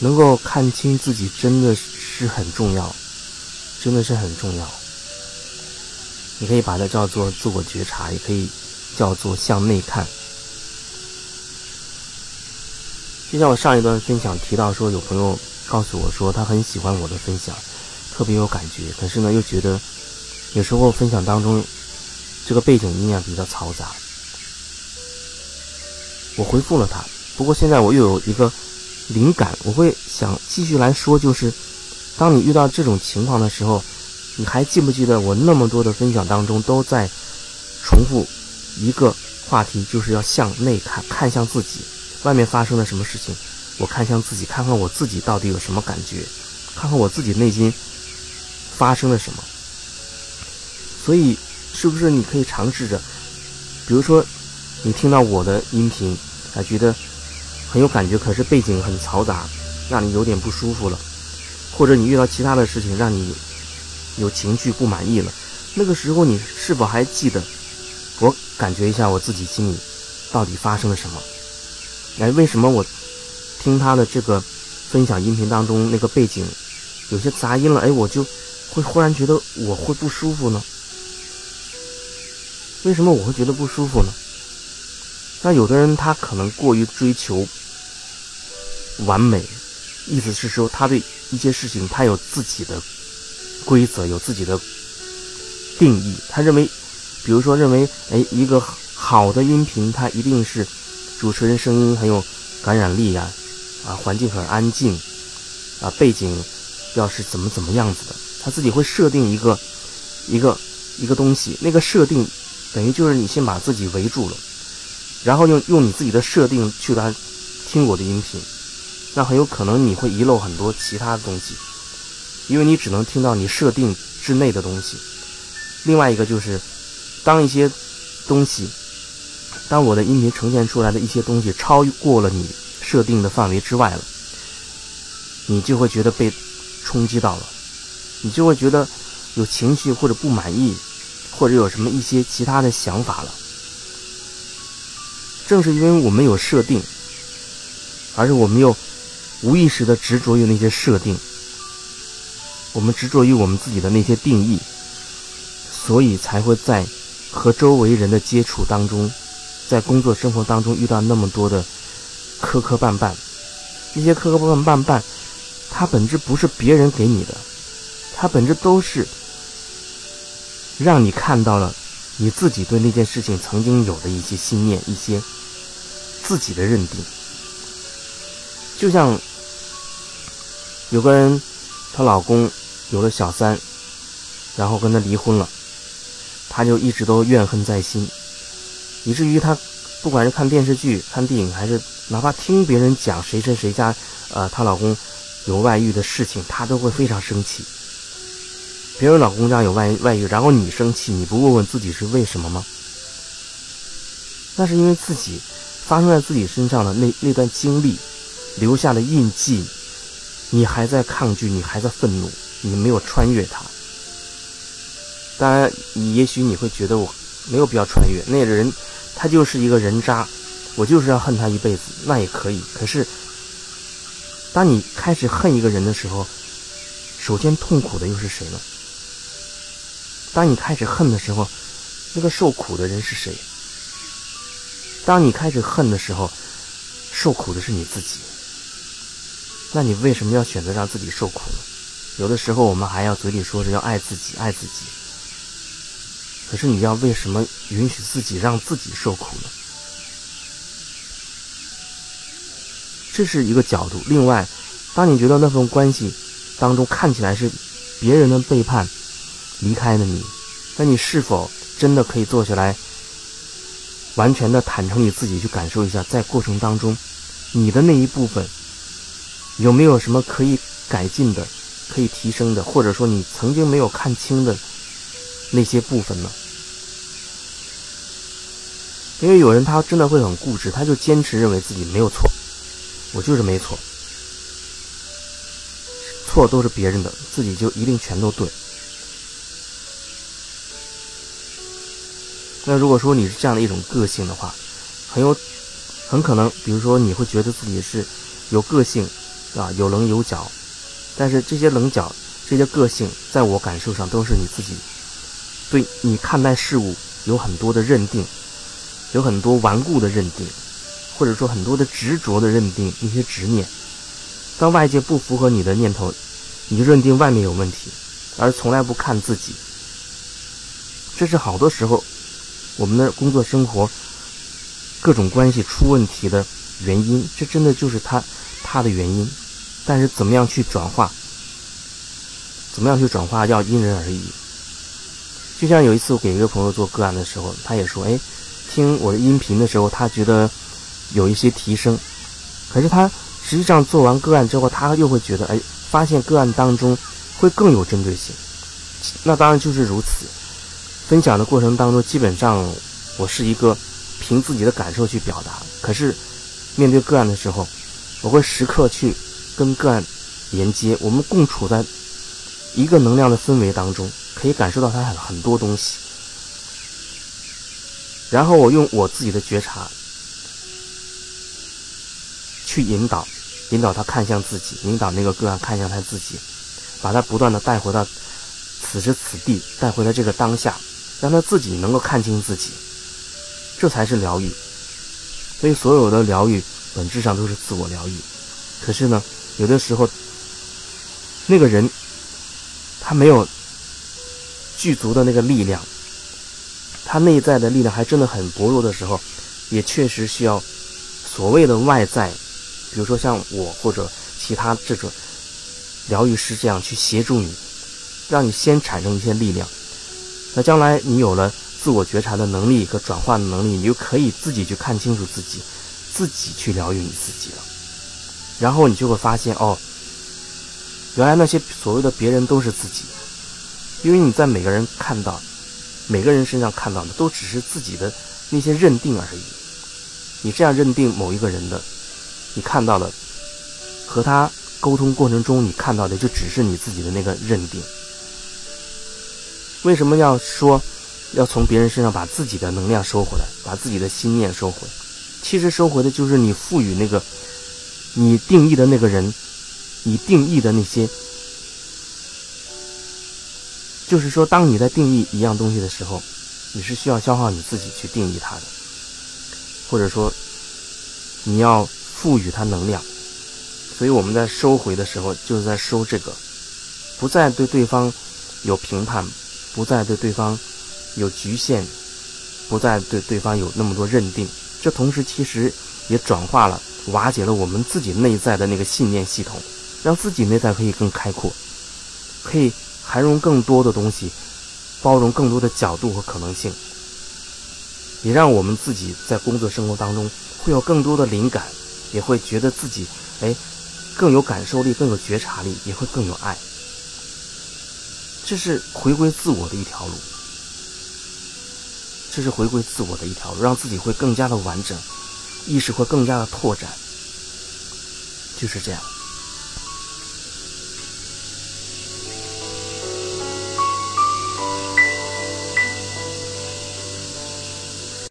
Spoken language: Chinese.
能够看清自己真的是很重要，真的是很重要。你可以把它叫做自我觉察，也可以叫做向内看。就像我上一段分享提到说，有朋友告诉我说他很喜欢我的分享，特别有感觉，可是呢又觉得有时候分享当中这个背景音啊比较嘈杂。我回复了他，不过现在我又有一个灵感，我会想继续来说，就是当你遇到这种情况的时候，你还记不记得我那么多的分享当中都在重复一个话题，就是要向内看，看向自己。外面发生了什么事情？我看向自己，看看我自己到底有什么感觉，看看我自己内心发生了什么。所以，是不是你可以尝试着，比如说，你听到我的音频，啊，觉得很有感觉，可是背景很嘈杂，让你有点不舒服了；或者你遇到其他的事情，让你有情绪不满意了，那个时候你是否还记得？我感觉一下我自己心里到底发生了什么？哎，为什么我听他的这个分享音频当中那个背景有些杂音了？哎，我就会忽然觉得我会不舒服呢？为什么我会觉得不舒服呢？那有的人他可能过于追求完美，意思是说他对一些事情他有自己的规则，有自己的定义。他认为，比如说认为，哎，一个好的音频，它一定是。主持人声音很有感染力呀，啊，环境很安静，啊，背景要是怎么怎么样子的，他自己会设定一个一个一个东西，那个设定等于就是你先把自己围住了，然后用用你自己的设定去来听我的音频，那很有可能你会遗漏很多其他的东西，因为你只能听到你设定之内的东西。另外一个就是，当一些东西。当我的音频呈现出来的一些东西超过了你设定的范围之外了，你就会觉得被冲击到了，你就会觉得有情绪或者不满意，或者有什么一些其他的想法了。正是因为我们有设定，而是我们又无意识的执着于那些设定，我们执着于我们自己的那些定义，所以才会在和周围人的接触当中。在工作生活当中遇到那么多的磕磕绊绊，那些磕磕绊绊绊，它本质不是别人给你的，它本质都是让你看到了你自己对那件事情曾经有的一些信念、一些自己的认定。就像有个人，她老公有了小三，然后跟她离婚了，她就一直都怨恨在心。以至于她，不管是看电视剧、看电影，还是哪怕听别人讲谁谁谁家，呃，她老公有外遇的事情，她都会非常生气。别人老公家有外外遇，然后你生气，你不问问自己是为什么吗？那是因为自己发生在自己身上的那那段经历留下的印记，你还在抗拒，你还在愤怒，你没有穿越它。当然，你也许你会觉得我没有必要穿越那个人。他就是一个人渣，我就是要恨他一辈子，那也可以。可是，当你开始恨一个人的时候，首先痛苦的又是谁呢？当你开始恨的时候，那个受苦的人是谁？当你开始恨的时候，受苦的是你自己。那你为什么要选择让自己受苦呢？有的时候我们还要嘴里说着要爱自己，爱自己。可是你要为什么允许自己让自己受苦呢？这是一个角度。另外，当你觉得那份关系当中看起来是别人的背叛，离开了你，那你是否真的可以坐下来，完全的坦诚你自己，去感受一下，在过程当中，你的那一部分有没有什么可以改进的、可以提升的，或者说你曾经没有看清的那些部分呢？因为有人他真的会很固执，他就坚持认为自己没有错，我就是没错，错都是别人的，自己就一定全都对。那如果说你是这样的一种个性的话，很有很可能，比如说你会觉得自己是有个性，啊，有棱有角，但是这些棱角、这些个性，在我感受上都是你自己对你看待事物有很多的认定，有很多顽固的认定，或者说很多的执着的认定，一些执念。当外界不符合你的念头，你就认定外面有问题，而从来不看自己。这是好多时候我们的工作生活各种关系出问题的原因。这真的就是他他的原因。但是怎么样去转化？怎么样去转化要因人而异。就像有一次我给一个朋友做个案的时候，他也说：“哎，听我的音频的时候，他觉得有一些提升。可是他实际上做完个案之后，他又会觉得，哎，发现个案当中会更有针对性。那当然就是如此。分享的过程当中，基本上我是一个凭自己的感受去表达。可是面对个案的时候，我会时刻去。”跟个案连接，我们共处在一个能量的氛围当中，可以感受到他很很多东西。然后我用我自己的觉察去引导，引导他看向自己，引导那个个案看向他自己，把他不断的带回到此时此地，带回到这个当下，让他自己能够看清自己，这才是疗愈。所以所有的疗愈本质上都是自我疗愈。可是呢？有的时候，那个人他没有具足的那个力量，他内在的力量还真的很薄弱的时候，也确实需要所谓的外在，比如说像我或者其他这种疗愈师这样去协助你，让你先产生一些力量。那将来你有了自我觉察的能力和转化的能力，你就可以自己去看清楚自己，自己去疗愈你自己了。然后你就会发现，哦，原来那些所谓的别人都是自己，因为你在每个人看到，每个人身上看到的都只是自己的那些认定而已。你这样认定某一个人的，你看到的和他沟通过程中你看到的就只是你自己的那个认定。为什么要说要从别人身上把自己的能量收回来，把自己的心念收回？其实收回的就是你赋予那个。你定义的那个人，你定义的那些，就是说，当你在定义一样东西的时候，你是需要消耗你自己去定义它的，或者说，你要赋予它能量。所以我们在收回的时候，就是在收这个，不再对对方有评判，不再对对方有局限，不再对对方有那么多认定。这同时其实也转化了。瓦解了我们自己内在的那个信念系统，让自己内在可以更开阔，可以涵容更多的东西，包容更多的角度和可能性，也让我们自己在工作生活当中会有更多的灵感，也会觉得自己哎更有感受力，更有觉察力，也会更有爱。这是回归自我的一条路，这是回归自我的一条路，让自己会更加的完整。意识会更加的拓展，就是这样。